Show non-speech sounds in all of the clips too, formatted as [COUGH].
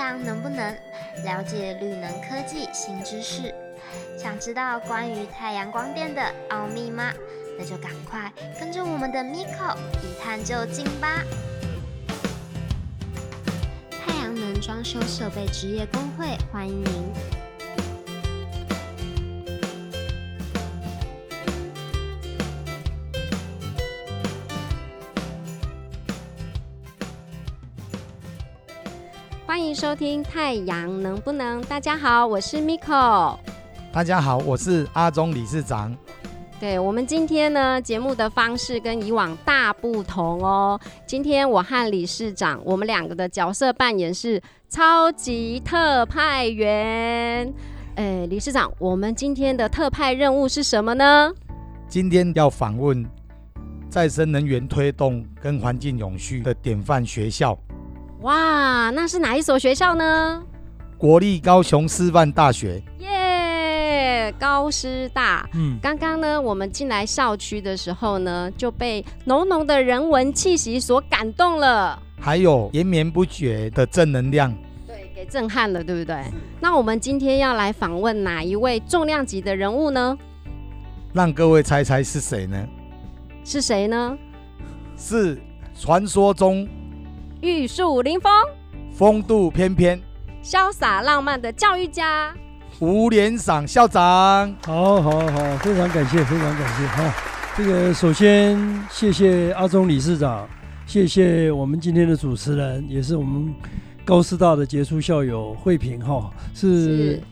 阳能不能了解绿能科技新知识？想知道关于太阳光电的奥秘吗？那就赶快跟着我们的 Miko 一探究竟吧！太阳能装修设备职业工会欢迎您。欢迎收听《太阳能不能》。大家好，我是 Miko。大家好，我是阿忠理事长。对我们今天呢，节目的方式跟以往大不同哦。今天我和理事长，我们两个的角色扮演是超级特派员。哎，理事长，我们今天的特派任务是什么呢？今天要访问再生能源推动跟环境永续的典范学校。哇，那是哪一所学校呢？国立高雄师范大学。耶，高师大。嗯，刚刚呢，我们进来校区的时候呢，就被浓浓的人文气息所感动了，还有延绵不绝的正能量，对，给震撼了，对不对？那我们今天要来访问哪一位重量级的人物呢？让各位猜猜是谁呢？是谁呢？是传说中。玉树临风，风度翩翩，潇洒浪漫的教育家。吴连赏校长，好好好，非常感谢，非常感谢哈。这个首先谢谢阿忠理事长，谢谢我们今天的主持人，也是我们高师大的杰出校友慧平哈，是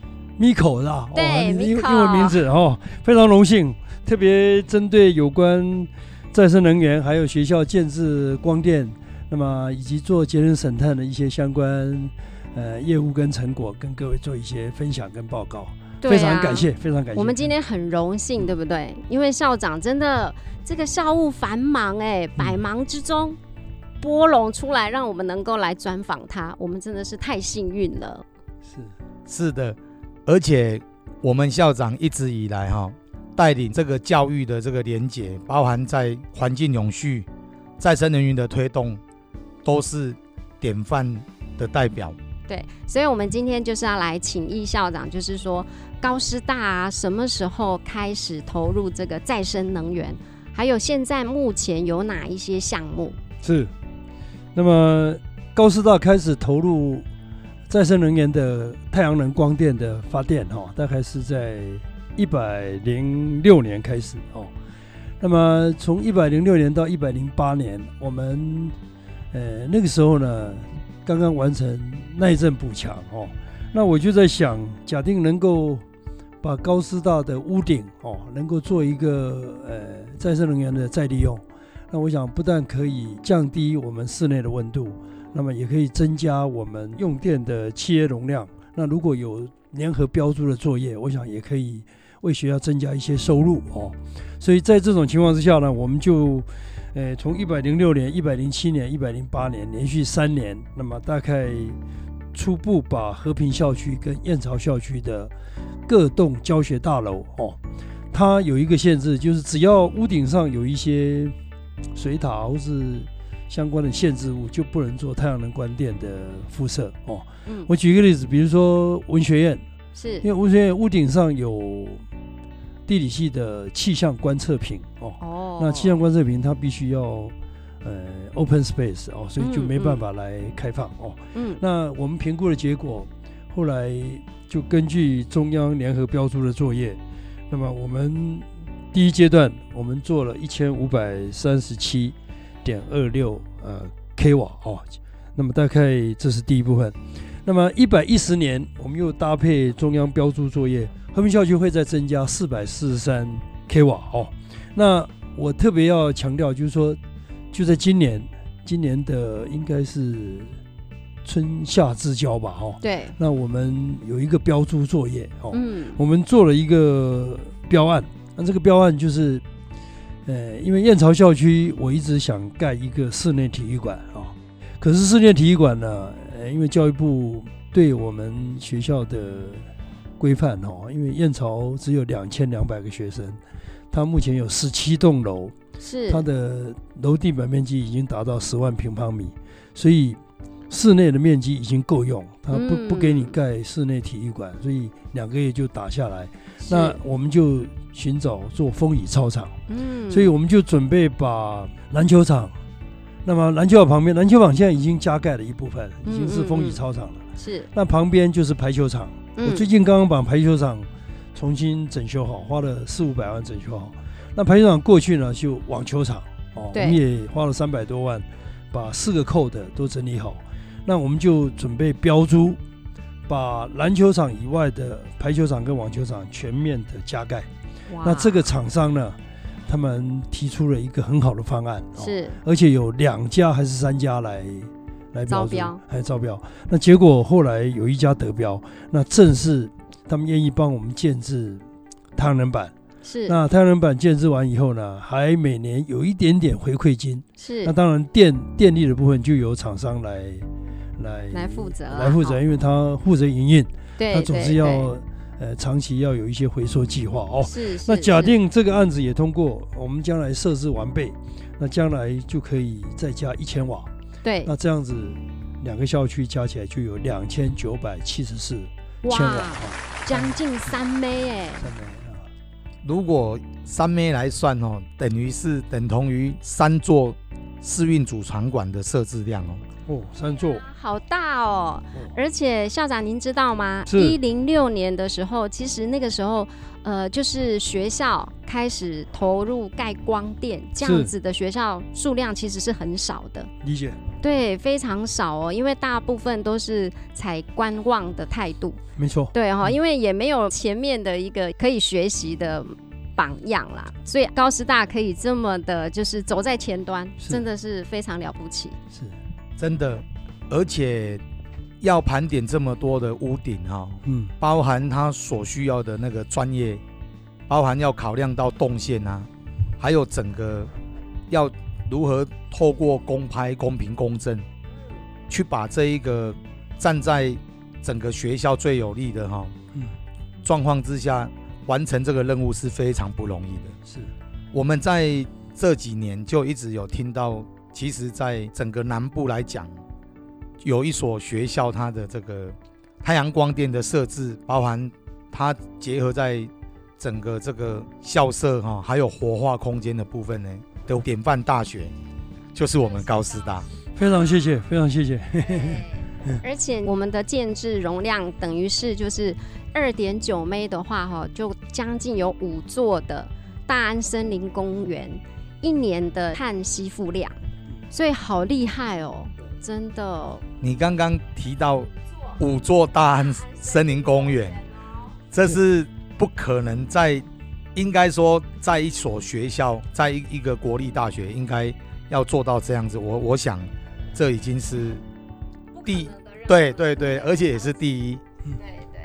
Miko 的，对，英英文名字哈，非常荣幸，特别针对有关再生能源，还有学校建制光电。那么，以及做节能省碳的一些相关呃业务跟成果，跟各位做一些分享跟报告，非常感谢，非常感谢。我们今天很荣幸，对不对？因为校长真的这个校务繁忙，哎，百忙之中拨拢出来，让我们能够来专访他，我们真的是太幸运了。是是的，而且我们校长一直以来哈，带领这个教育的这个连结，包含在环境永续、再生能源的推动。都是典范的代表。对，所以，我们今天就是要来请易校长，就是说，高师大啊，什么时候开始投入这个再生能源？还有，现在目前有哪一些项目？是。那么，高师大开始投入再生能源的太阳能光电的发电，哈，大概是在一百零六年开始哦。那么，从一百零六年到一百零八年，我们呃，那个时候呢，刚刚完成耐震补强哦，那我就在想，假定能够把高师大的屋顶哦，能够做一个呃再生能源的再利用，那我想不但可以降低我们室内的温度，那么也可以增加我们用电的契约容量。那如果有联合标注的作业，我想也可以为学校增加一些收入哦。所以在这种情况之下呢，我们就。呃，从一百零六年、一百零七年、一百零八年连续三年，那么大概初步把和平校区跟燕巢校区的各栋教学大楼哦，它有一个限制，就是只要屋顶上有一些水塔或是相关的限制物，就不能做太阳能光电的辐射哦。嗯，我举一个例子，比如说文学院，是因为文学院屋顶上有。地理系的气象观测屏哦，那气象观测屏它必须要呃 open space 哦，所以就没办法来开放哦。嗯，那我们评估的结果，后来就根据中央联合标注的作业，那么我们第一阶段我们做了一千五百三十七点二六呃 k 瓦哦，那么大概这是第一部分。那么一百一十年我们又搭配中央标注作业。和平校区会再增加四百四十三 k 瓦哦。那我特别要强调，就是说，就在今年，今年的应该是春夏之交吧，哦。对。那我们有一个标注作业哦。嗯。我们做了一个标案，那这个标案就是，呃，因为燕巢校区我一直想盖一个室内体育馆啊，可是室内体育馆呢，呃，因为教育部对我们学校的规范哦，因为燕巢只有两千两百个学生，它目前有十七栋楼，是它的楼地板面积已经达到十万平方米，所以室内的面积已经够用，他不嗯不给你盖室内体育馆，所以两个月就打下来。那我们就寻找做风雨操场，嗯所以我们就准备把篮球场，那么篮球场旁边，篮球场现在已经加盖了一部分，已经是风雨操场了。是那旁边就是排球场，我嗯最近刚刚把排球场重新整修好，花了四五百万整修好。那排球场过去呢，就网球场哦，我们也花了三百多万，把四个扣的都整理好。那我们就准备标租，把篮球场以外的排球场跟网球场全面的加盖。哇那这个厂商呢，他们提出了一个很好的方案，哦是而且有两家还是三家来来招标，还招标。那结果后来有一家得标，那正是他们愿意帮我们建制太阳能板。是那太阳能板建制完以后呢，还每年有一点点回馈金。是那当然电电力的部分就由厂商来来来负责啦来负责，哦因为他负责营运，对，他总是对要呃长期要有一些回收计划哦。是是那假定这个案子也通过，我们将来设置完备，那将来就可以再加一千瓦，对那这样子两个校区加起来就有两千九百七十四千瓦将近三枚哎，三枚啊如果三枚来算哦，等于是等同于三座试运主场馆的设置量哦。哦，三座好大哦！哦而且校长，您知道吗？是一零六年的时候，其实那个时候，呃，就是学校开始投入盖光电，这样子的学校数量其实是很少的。理解对，非常少哦，因为大部分都是采观望的态度。没错，对哈、嗯因为也没有前面的一个可以学习的榜样啦，所以高师大可以这么的，就是走在前端，真的是非常了不起。是真的，而且要盘点这么多的屋顶哈、嗯。包含他所需要的那个专业，包含要考量到动线啊，还有整个要如何透过公拍、公平、公正，去把这一个站在整个学校最有利的哈、嗯。状况之下完成这个任务是非常不容易的。是。我们在这几年就一直有听到，其实，在整个南部来讲，有一所学校，它的这个太阳光电的设置，包含它结合在整个这个校舍哈，还有活化空间的部分呢，的典范大学，就是我们高师大。非常谢谢，非常谢谢，[LAUGHS] 而且我们的建制容量等于是就是二点九枚的话，哈，就将近有五座的大安森林公园一年的碳吸附量，所以好厉害哦，真的。你刚刚提到五座大安森林公园，这是不可能在，应该说在一所学校，在一一个国立大学，应该要做到这样子。我我想，这已经是第对对对，而且也是第一。对对，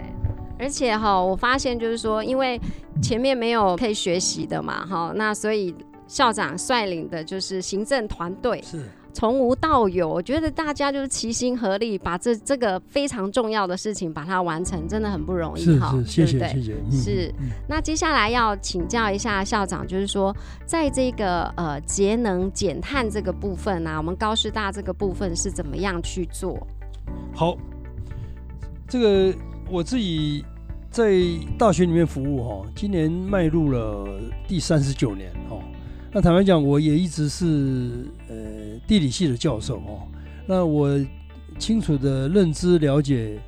而且哈，我发现就是说，因为前面没有可以学习的嘛，哈，那所以校长率领的就是行政团队，是从无到有，我觉得大家就是齐心合力，把这这个非常重要的事情把它完成，真的很不容易是哈，是，谢谢谢是嗯那接下来要请教一下校长，就是说，在这个呃节能减碳这个部分啊，我们高师大这个部分是怎么样去做？好，这个我自己在大学里面服务哈，今年迈入了第三十九年哦。那坦白讲，我也一直是呃地理系的教授哦。那我清楚的认知了解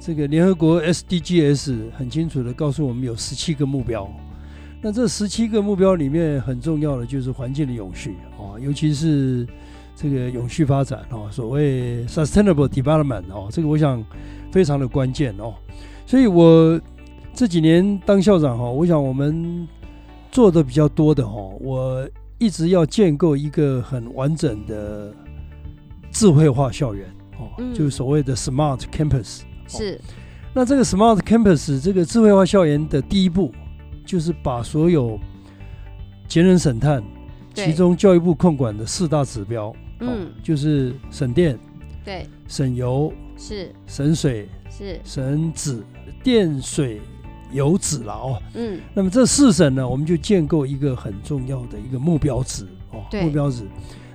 这个联合国 SDGs，很清楚的告诉我们有十七个目标。那这十七个目标里面很重要的就是环境的永续哦，尤其是这个永续发展哦，所谓 sustainable development 哦，这个我想非常的关键哦。所以我这几年当校长哈，我想我们做的比较多的哦，我一直要建构一个很完整的智慧化校园哦，嗯。就是所谓的 smart campus。是。那这个 smart campus 这个智慧化校园的第一步，就是把所有节能省碳，其中教育部控管的四大指标，嗯。哦，就是省电、对，省油、是。省水、是，省纸、电水油脂了哦。嗯那么这四省呢，我们就建构一个很重要的一个目标值哦，目标值。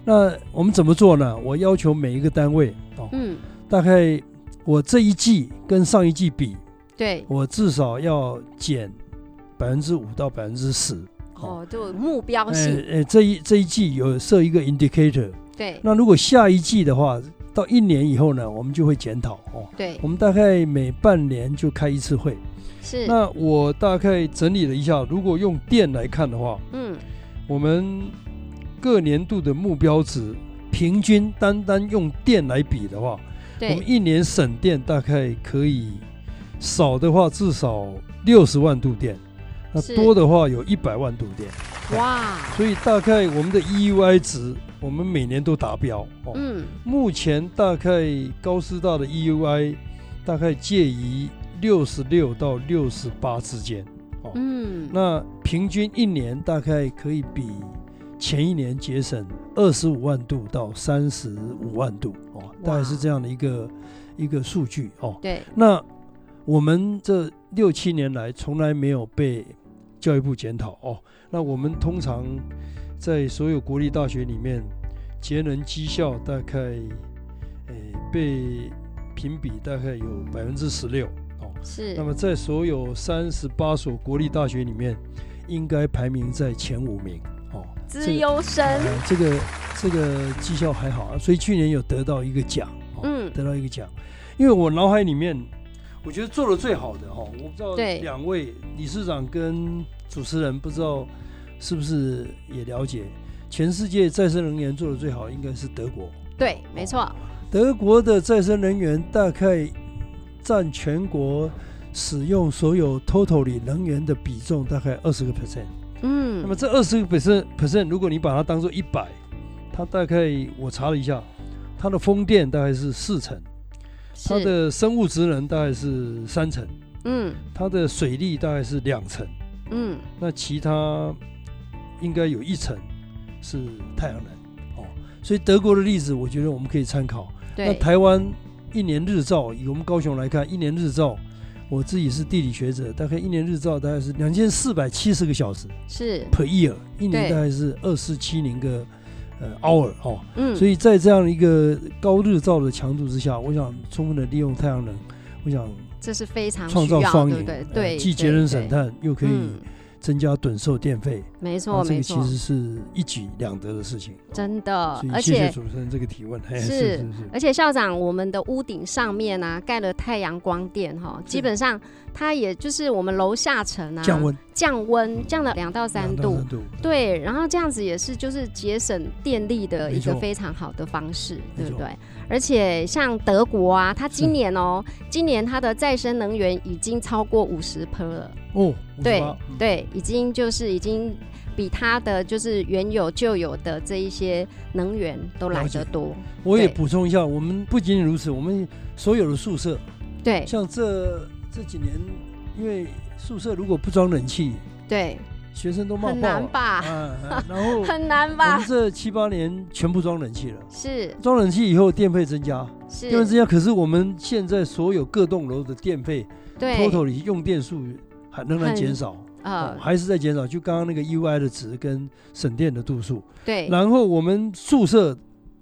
那我们怎么做呢？我要求每一个单位哦，嗯，大概我这一季跟上一季比，对，我至少要减百分之五到百分之十。哦，就目标哎性，哎，这一这一季有设一个 indicator，对那如果下一季的话，到一年以后呢，我们就会检讨哦。对我，们大概每半年就开一次会。是，那我大概整理了一下，如果用电来看的话，嗯，我们各年度的目标值平均单单用电来比的话，我们，一年省电大概可以少的话至少六十万度电，那多的话有一百万度电。哇，所以大概我们的 EUI 值，我们每年都达标哦。嗯，目前大概高师大的 EUI 大概介于六十六到六十八之间，哦，嗯，那平均一年大概可以比前一年节省二十五万度到三十五万度，哦，大概是这样的一个一个数据哦。对，那我们这六七年来从来没有被教育部检讨哦。那我们通常在所有国立大学里面，节能绩效大概，诶、被评比大概有百分之十六哦。是那，么在所有三十八所国立大学里面，应该排名在前五名哦。资优生，呃这个这个绩效还好啊，所以去年有得到一个奖，哦、嗯得到一个奖。因为我脑海里面，我觉得做的最好的哈、我不知道对两位理事长跟主持人不知道是不是也了解，全世界再生能源做的最好应该是德国。对，没错，德国的再生能源大概占全国使用所有 totally 能源的比重大概二十个 percent。嗯，那么这二十个 percent percent，如果你把它当做一百，它大概我查了一下，它的风电大概是四成，它，的生物质能大概是三成，嗯它的水利大概是两成，嗯，那其他应该有一成是太阳能哦。所以德国的例子，我觉得我们可以参考。那，台湾一年日照，以我们高雄来看，一年日照，我自己是地理学者，大概一年日照大概是两千四百七十个小时是，per year，一年大概是二四七零个呃 hour 哦。嗯，所以在这样一个高日照的强度之下，我想充分的利用太阳能，我想这是非常创，造双赢，对对？既节能省，碳，又可以嗯，增加趸售电费，没错没错，这个其实是一举两得的事情。真的谢谢且主持人这个提问，是是是，而且校长，我们的屋顶上面啊盖了太阳光电哈，基本上它也就是我们楼下层啊降温降温降了两到三度。对，然后这样子也是就是节省电力的一个非常好的方式，对不对？而且像德国啊，它今年哦，今年它的再生能源已经超过五十 per 了，哦，对嗯。对，已经就是已经比它的就是原有旧有的这一些能源都来得多，我也补充一下，我们不仅仅如此，我们所有的宿舍，对。像这这几年，因为宿舍如果不装冷气，对，学生都骂很爆了难吧？啊，啊然后 [LAUGHS] 很难我吧们？这七八年全部装冷气了，是。装冷气以后电费增加，是，电费增加，可是我们现在所有各栋楼的电费对，，total 里用电数还仍然很减少，啊哦，还是在减少，就刚刚那个 UI 的值跟省电的度数，对，然后我们宿舍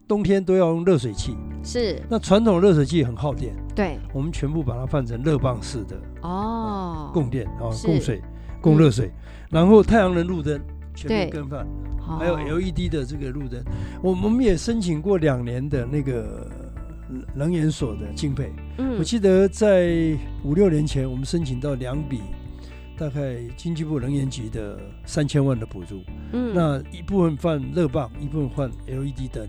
冬天都要用热水器，是，那传统热水器很耗电，对，我们全部把它换成热棒式的哦，供电啊，供水、供热水，然后太阳能路灯全部更换，哦。还有 LED 的这个路灯，我我们也申请过两年的那个能源所的经费，嗯。我记得在五六年前我们申请到两笔。大概经济部能源局的三千万的补助，嗯。那一部分换热棒，一部分换 LED 灯，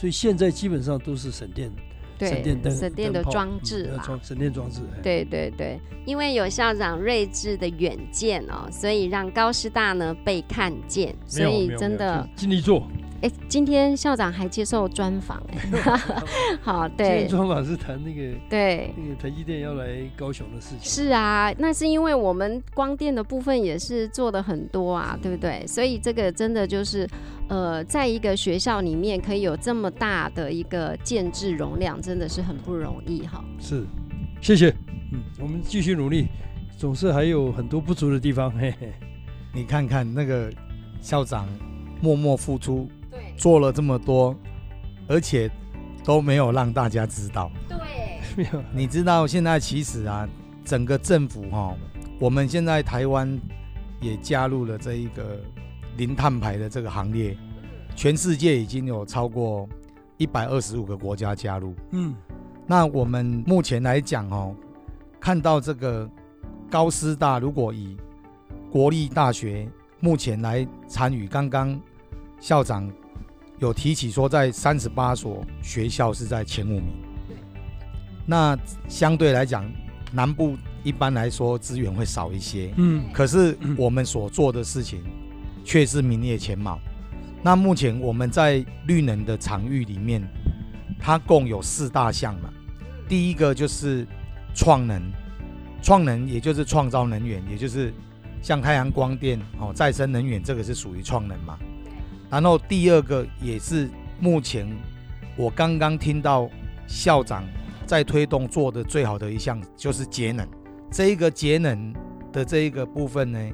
所以现在基本上都是省电省对电灯省电的装置啦。嗯装省电装置。哎，对对对，因为有校长睿智的远见哦，所以让高师大呢被看见，所以真的，尽力做。哎，今天校长还接受专访哎，[LAUGHS] 好，今天对专访是谈那个对。那个台积电要来高雄的事情。是啊，那是因为我们光电的部分也是做的很多啊，对不对？所以这个真的就是，呃，在一个学校里面可以有这么大的一个建制容量，真的是很不容易哈。是，谢谢。嗯，我们继续努力，总是还有很多不足的地方。嘿嘿，你看看那个校长默默付出，对做了这么多，而且都没有让大家知道。对，[LAUGHS] 没有你知道现在其实啊，整个政府哈、我们现在台湾也加入了这一个零碳排的这个行列，全世界已经有超过一百二十五个国家加入。嗯那我们目前来讲哦，看到这个高师大，如果以国立大学目前来参与，刚刚校长有提起说，在三十八所学校是在前五名。那相对来讲，南部一般来说资源会少一些，嗯可是我们所做的事情却是名列前茅。那目前我们在绿能的场域里面，它共有四大项嘛。第一个就是创能，创能也就是创造能源，也就是像太阳光电哦，再生能源这个是属于创能嘛。然后第二个也是目前我刚刚听到校长在推动做的最好的一项，就是节能。这一个节能的这一个部分呢，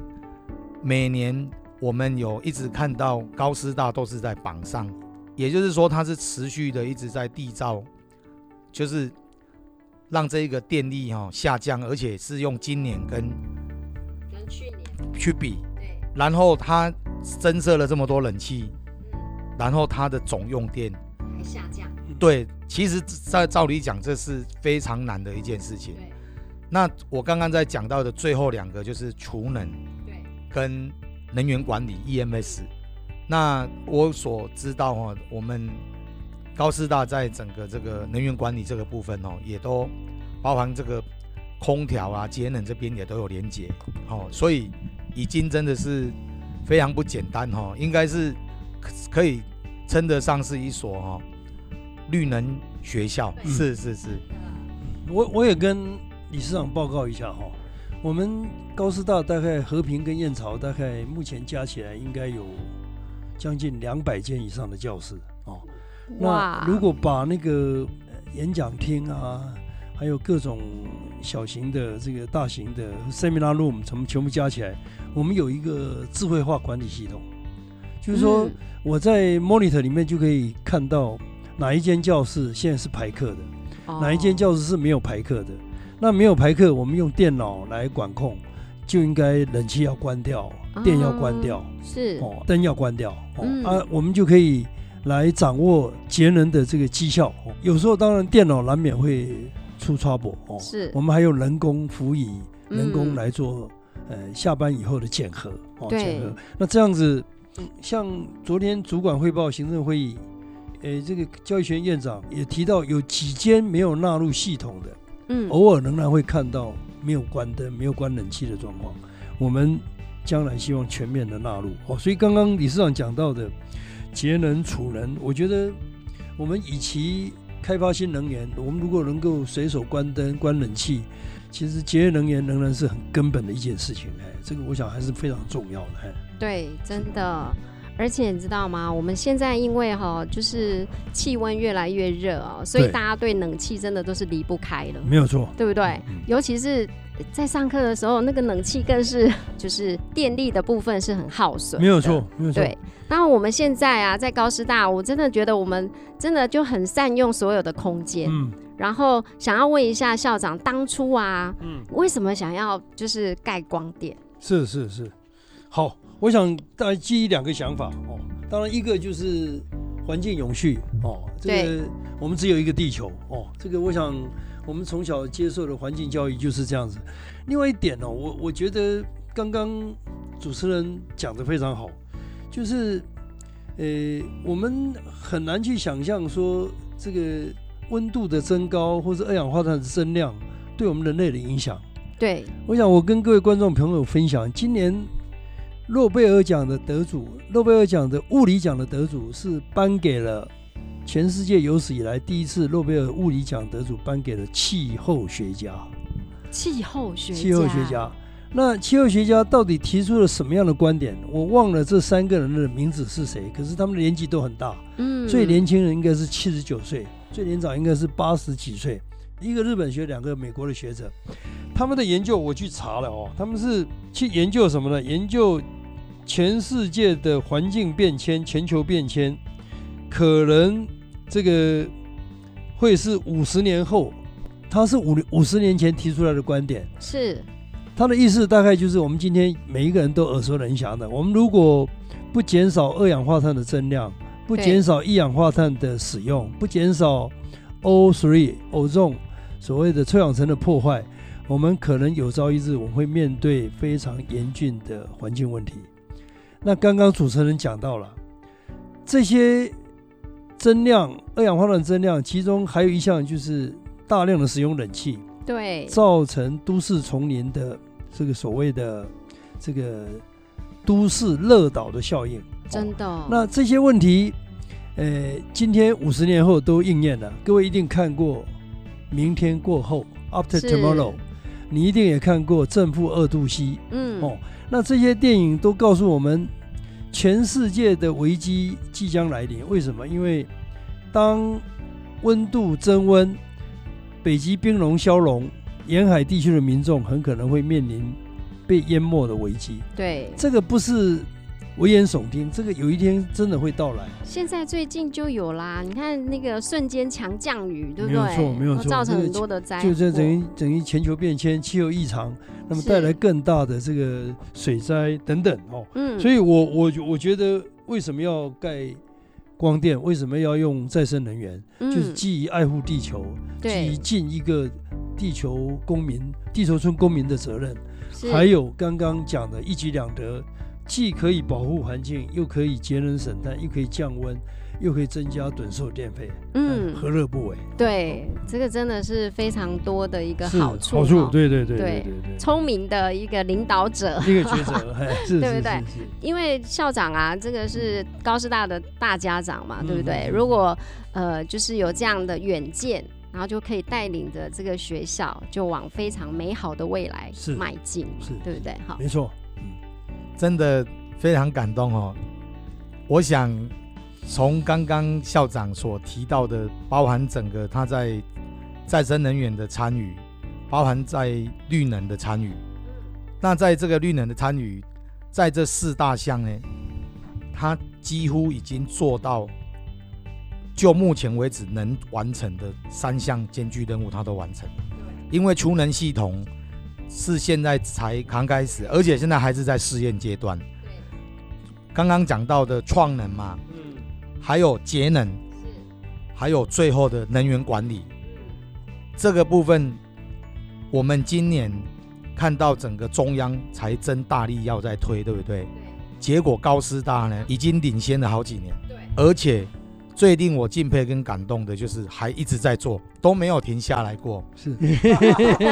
每年我们有一直看到高师大都是在榜上，也就是说它是持续的一直在缔造，就是让这一个电力哈、下降，而且是用今年跟跟去年。去比，对，然后它增设了这么多冷气，然后它的总用电，还下降，对，其实在照理讲这是非常难的一件事情。那我刚刚在讲到的最后两个就是储能对，跟能源管理 EMS。那我所知道哦，我们高师大在整个这个能源管理这个部分哦，也都包含这个空调啊、节能这边也都有连接哦，所以已经真的是非常不简单哦，应该是可可以称得上是一所哦绿能学校，是是是，我我也跟理事长报告一下哈，我们高师大大概和平跟燕巢大概目前加起来应该有将近两百间以上的教室哦。那如果把那个呃演讲厅啊，还有各种小型的这个大型的 seminar room 全部全部加起来，我们有一个智慧化管理系统，就是说嗯我在 monitor 里面就可以看到哪一间教室现在是排课的。哪一间教室是没有排课的？那没有排课，我们用电脑来管控，就应该冷气要关掉，电要关掉，是哦，灯要关掉，哦、嗯啊，我们就可以来掌握节能的这个绩效。哦、有时候当然电脑难免会出 trouble 哦，是我们还有人工辅以人工嗯来做、呃下班以后的检核哦，对检核。那这样子，嗯像昨天主管汇报行政会议，诶，这个教育学院院长也提到，有几间没有纳入系统的，嗯偶尔仍然会看到没有关灯、没有关冷气的状况。我们将来希望全面的纳入哦。所以刚刚理事长讲到的节能储能，我觉得我们以其开发新能源，我们如果能够随手关灯、关冷气，其实节约能源仍然是很根本的一件事情。哎，这个我想还是非常重要的。哎，对，真的。而且你知道吗？我们现在因为哈，就是气温越来越热哦，所以大家对冷气真的都是离不开了，没有错。对不对？嗯尤其是在上课的时候，那个冷气更是 [LAUGHS] 就是电力的部分是很耗损，没有错，。没有错。对，那我们现在啊，在高师大，我真的觉得我们真的就很善用所有的空间。嗯然后想要问一下校长，当初啊，嗯，为什么想要就是盖光电？是是是。好，我想大概基于两个想法哦。当然，一个就是环境永续哦，这个我们只有一个地球哦，这个我想我们从小接受的环境教育就是这样子。另外一点哦，我我觉得刚刚主持人讲的非常好，就是呃，我们很难去想象说这个温度的增高或者二氧化碳的增量对我们人类的影响。对，我想我跟各位观众朋友分享，今年诺贝尔奖的得主，诺贝尔奖的物理奖的得主是颁给了全世界有史以来第一次诺贝尔物理奖得主颁给了气候学家。气候学气候学家，那气候学家到底提出了什么样的观点？我忘了这三个人的名字是谁，可是他们的年纪都很大。嗯最年轻人应该是七十九岁，最年长应该是八十几岁。一个日本学，两个美国的学者，他们的研究我去查了哦，他们是去研究什么呢？研究全世界的环境变迁、全球变迁，可能这个会是五十年后，他是五五十年前提出来的观点。是他的意思大概就是我们今天每一个人都耳熟能详的。我们如果不减少二氧化碳的增量，不减少一氧化碳的使用，不减少 O3 偶重所谓的臭氧层的破坏，我们可能有朝一日我们会面对非常严峻的环境问题。那刚刚主持人讲到了这些增量二氧化碳增量，其中还有一项就是大量的使用冷气。对，造成都市丛林的这个所谓的这个都市热岛的效应。真的。哦那这些问题，呃，今天五十年后都应验了。各位一定看过《明天过后》（After Tomorrow），你一定也看过《正负二度 C》嗯哦。那这些电影都告诉我们，全世界的危机即将来临。为什么？因为当温度增温，北极冰融消融，沿海地区的民众很可能会面临被淹没的危机。对，这个不是危言耸听，这个有一天真的会到来。现在最近就有啦，你看那个瞬间强降雨，对不对？没有错没有错造成很多的灾祸。就这等于等于全球变迁、气候异常，那么是带来更大的这个水灾等等哦。嗯，所以我我我觉得为什么要盖光电？为什么要用再生能源？就是嗯基于爱护地球，基于，尽一个地球公民、地球村公民的责任。是还有刚刚讲的一举两得，既可以保护环境，又可以节能省碳，又可以降温，又可以增加趸售电费，嗯，何乐不为？对，这个真的是非常多的一个好处，好处，哦对对对聪明的一个领导者。一个抉择，[LAUGHS] 哎，是是对不对因为校长啊，这个是高师大的大家长嘛，对不对？如果呃，就是有这样的远见，然后就可以带领着这个学校，就往非常美好的未来是迈进嘛是，对不对？好，没错，真的非常感动哦。我想从刚刚校长所提到的，包含整个他在再生能源的参与，包含在绿能的参与。那在这个绿能的参与，在这四大项呢，他几乎已经做到，就目前为止能完成的三项艰巨任务，他都完成了。因为储能系统是现在才刚开始，而且现在还是在试验阶段。刚刚讲到的创能嘛，嗯，还有节能，还有最后的能源管理。这个部分，我们今年看到整个中央财政大力要在推，对不对？结果高师大呢已经领先了好几年，对，而且最令我敬佩跟感动的就是还一直在做，都没有停下来过。是，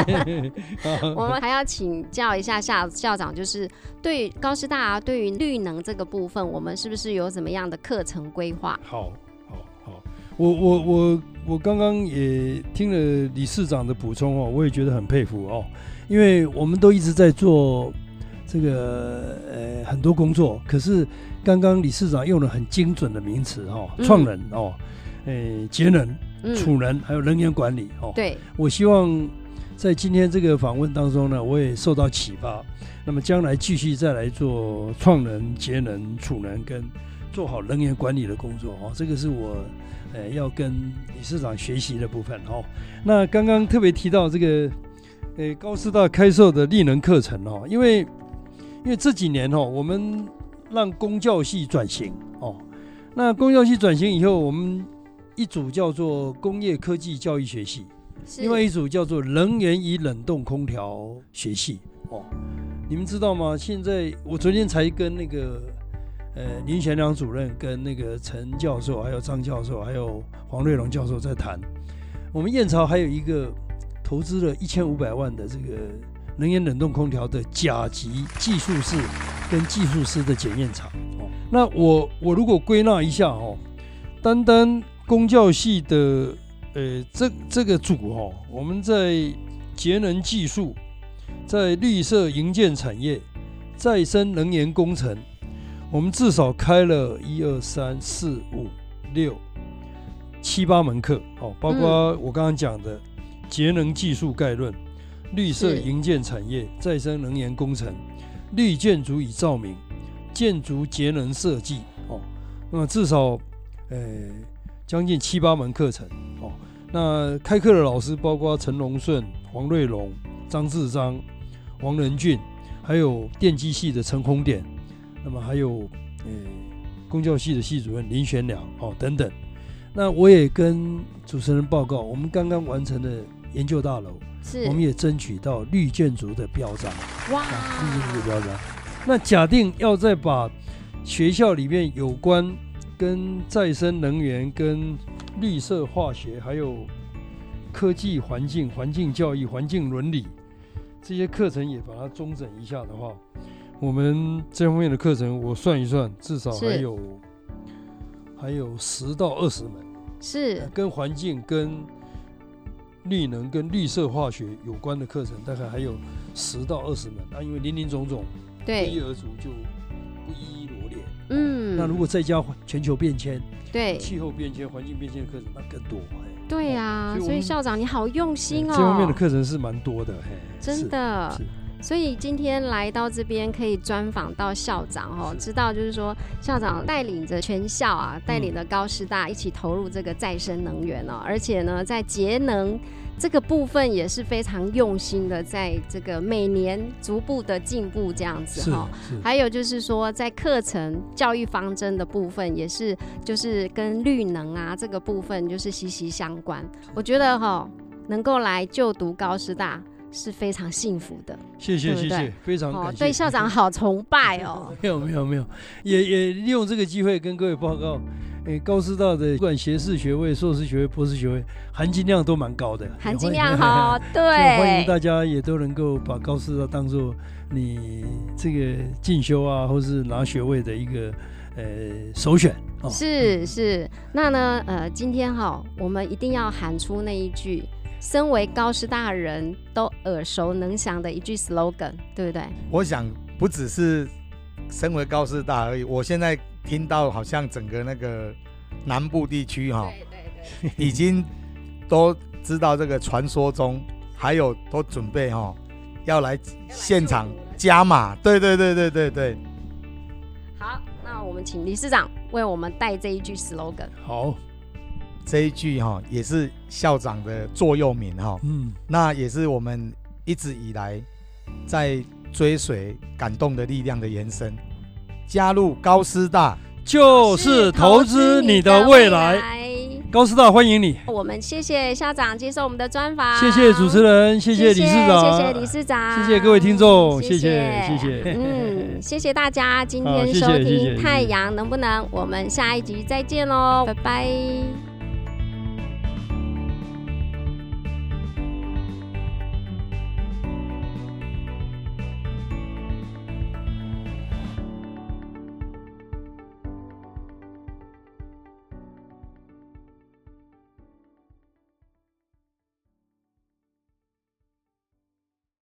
[LAUGHS] 我们还要请教一下校校长，就是对于高师大、啊、对于绿能这个部分，我们是不是有怎么样的课程规划？好，好，好，我我我我刚刚也听了理事长的补充哦，我也觉得很佩服哦，因为我们都一直在做这个呃很多工作，可是刚刚理事长用了很精准的名词哦，嗯创能哦，诶节能、嗯，储能还有能源管理哦，对，我希望在今天这个访问当中呢，我也受到启发。那么将来继续再来做创能、节能、储能跟做好能源管理的工作哦，这个是我呃要跟理事长学习的部分哦。那刚刚特别提到这个呃高师大开设的力能课程哦，因为因为这几年哦，我们让公教系转型哦，那公教系转型以后，我们一组叫做工业科技教育学系。另外一组叫做能源与冷冻空调学系哦，你们知道吗？现在我昨天才跟那个呃林贤良主任、跟那个陈教授、还有张教授、还有黄瑞龙教授在谈，我们燕巢还有一个投资了一千五百万的这个能源冷冻空调的甲级技术室跟技术师的检验厂哦。那我我如果归纳一下哦，单单工教系的呃，这这个组哦，我们在节能技术、在绿色营建产业、再生能源工程，我们至少开了一二三四五六七八门课哦，包括我刚刚讲的节能技术概论、绿色营建产业、再生能源工程、绿建筑与照明、建筑节能设计哦，那么至少呃，将近七八门课程哦。那开课的老师包括陈龙顺、黄瑞龙、张志章、王仁俊，还有电机系的陈宏典，那么还有呃公教系的系主任林玄良哦等等。那我也跟主持人报告，我们刚刚完成的研究大楼，是我们也争取到绿建筑的标章。哇啊，绿建筑的标章。那假定要再把学校里面有关跟再生能源、跟绿色化学，还有科技环境、环境教育、环境伦理这些课程也把它中整一下的话，我们这方面的课程我算一算，至少还有还有十到二十门。是跟环境、跟绿能、跟绿色化学有关的课程，大概还有十到二十门。那因为林林总总，不一，而足，就不一一罗列。嗯，那如果再加全球变迁、对气候变迁、环境变迁的课程，那更多。哎对呀、所以校长你好用心哦，这方面的课程是蛮多的。嘿，真的是。是所以今天来到这边可以专访到校长哦，知道就是说校长带领着全校啊，带领着嗯高师大一起投入这个再生能源哦，而且呢，在节能这个部分也是非常用心的，在这个每年逐步的进步这样子是哈。是还有就是说，在课程教育方针的部分，也是就是跟绿能啊这个部分就是息息相关。我觉得哈，能够来就读高师大是非常幸福的。谢谢谢谢，非常哦感，谢。对校长好崇拜哦。[LAUGHS] 没有没有没有，也也利用这个机会跟各位报告，诶，高师大的不管学士学位、硕士学位、博士学位，含金量都蛮高的，含金量好，对欢迎，[LAUGHS] 大家也都能够把高师大当做你这个进修啊，或是拿学位的一个呃首选哦。是是。那呢，呃，今天哈，我们一定要喊出那一句，身为高师大人都耳熟能详的一句 slogan，对不对？我想不只是身为高师大而已，我现在听到好像整个那个南部地区哈、对对已经都知道这个传说中，还有都准备哈、要来现场加码。对对对对对对，好，那我们请理事长为我们带这一句 slogan。好，这一句哈、也是校长的座右铭哈、嗯，那也是我们一直以来在追随感动的力量的延伸。加入高师大，就是投资你的未来。高师大欢迎你，我们谢谢校长接受我们的专访，谢谢主持人，谢谢理事长，谢谢理事长，谢谢各位听众谢谢谢谢。谢嗯，[LAUGHS] 谢谢大家今天收听《太阳能不能》，我们下一集再见喽，拜拜。